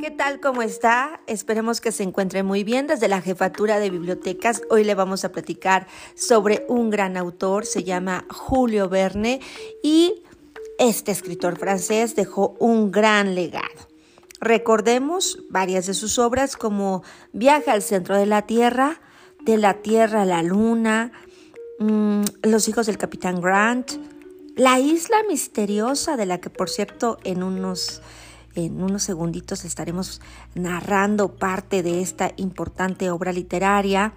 ¿Qué tal? ¿Cómo está? Esperemos que se encuentre muy bien desde la Jefatura de Bibliotecas. Hoy le vamos a platicar sobre un gran autor, se llama Julio Verne y este escritor francés dejó un gran legado. Recordemos varias de sus obras como Viaje al centro de la Tierra, De la Tierra a la Luna, mm, Los hijos del Capitán Grant, La isla misteriosa de la que por cierto en unos en unos segunditos estaremos narrando parte de esta importante obra literaria.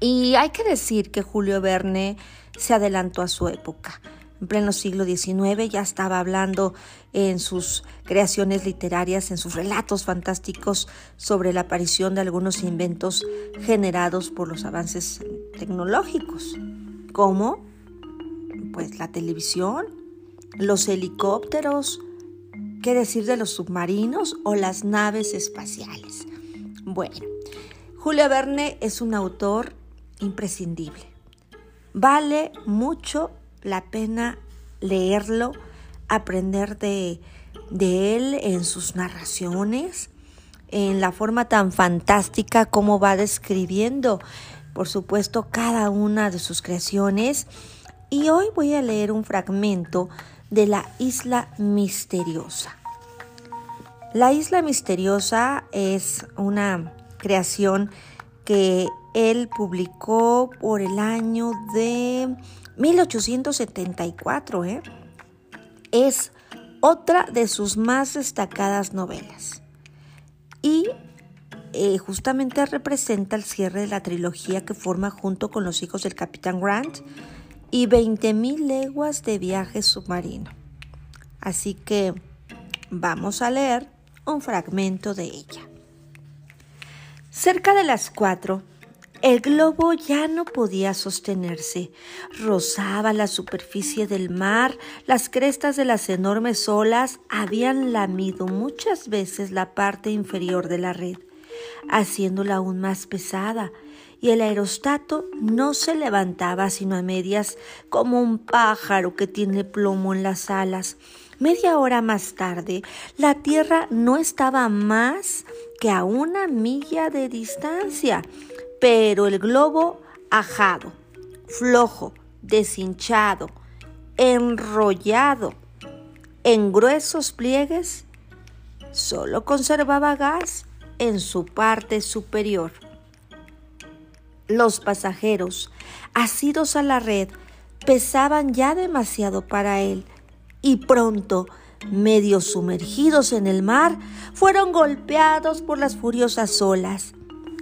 Y hay que decir que Julio Verne se adelantó a su época. En pleno siglo XIX ya estaba hablando en sus creaciones literarias, en sus relatos fantásticos sobre la aparición de algunos inventos generados por los avances tecnológicos, como pues la televisión, los helicópteros, ¿Qué decir de los submarinos o las naves espaciales? Bueno, Julio Verne es un autor imprescindible. Vale mucho la pena leerlo, aprender de, de él en sus narraciones, en la forma tan fantástica como va describiendo, por supuesto, cada una de sus creaciones. Y hoy voy a leer un fragmento de la isla misteriosa. La isla misteriosa es una creación que él publicó por el año de 1874. ¿eh? Es otra de sus más destacadas novelas. Y eh, justamente representa el cierre de la trilogía que forma junto con los hijos del capitán Grant y 20.000 leguas de viaje submarino. Así que vamos a leer un fragmento de ella. Cerca de las cuatro, el globo ya no podía sostenerse. Rozaba la superficie del mar, las crestas de las enormes olas habían lamido muchas veces la parte inferior de la red, haciéndola aún más pesada y el aerostato no se levantaba sino a medias como un pájaro que tiene plomo en las alas. Media hora más tarde, la Tierra no estaba más que a una milla de distancia, pero el globo ajado, flojo, deshinchado, enrollado en gruesos pliegues, solo conservaba gas en su parte superior. Los pasajeros, asidos a la red, pesaban ya demasiado para él y pronto, medio sumergidos en el mar, fueron golpeados por las furiosas olas.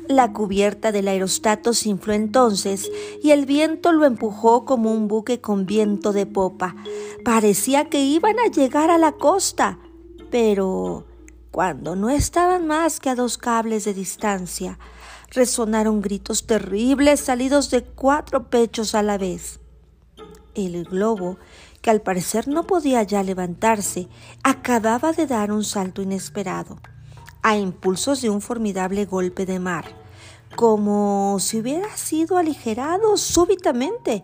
La cubierta del aerostato se infló entonces y el viento lo empujó como un buque con viento de popa. Parecía que iban a llegar a la costa, pero cuando no estaban más que a dos cables de distancia, resonaron gritos terribles salidos de cuatro pechos a la vez. El globo, que al parecer no podía ya levantarse, acababa de dar un salto inesperado, a impulsos de un formidable golpe de mar, como si hubiera sido aligerado súbitamente.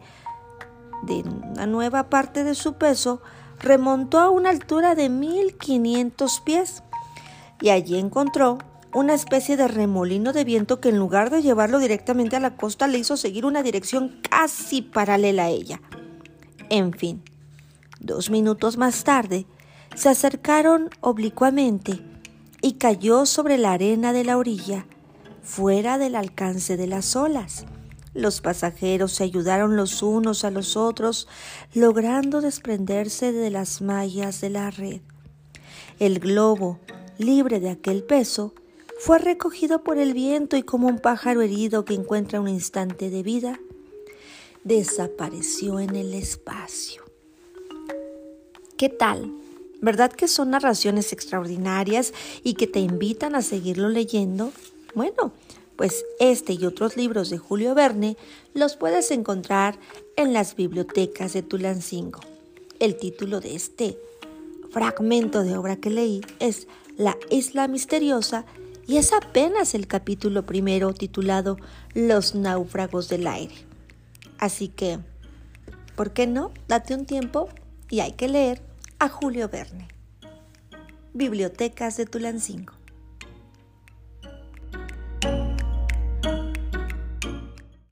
De una nueva parte de su peso, remontó a una altura de mil quinientos pies y allí encontró una especie de remolino de viento que en lugar de llevarlo directamente a la costa le hizo seguir una dirección casi paralela a ella. En fin, dos minutos más tarde, se acercaron oblicuamente y cayó sobre la arena de la orilla, fuera del alcance de las olas. Los pasajeros se ayudaron los unos a los otros, logrando desprenderse de las mallas de la red. El globo, libre de aquel peso, fue recogido por el viento y como un pájaro herido que encuentra un instante de vida, desapareció en el espacio. ¿Qué tal? ¿Verdad que son narraciones extraordinarias y que te invitan a seguirlo leyendo? Bueno, pues este y otros libros de Julio Verne los puedes encontrar en las bibliotecas de Tulancingo. El título de este fragmento de obra que leí es La isla misteriosa y es apenas el capítulo primero titulado Los náufragos del aire. Así que, ¿por qué no? Date un tiempo y hay que leer a Julio Verne. Bibliotecas de Tulancingo.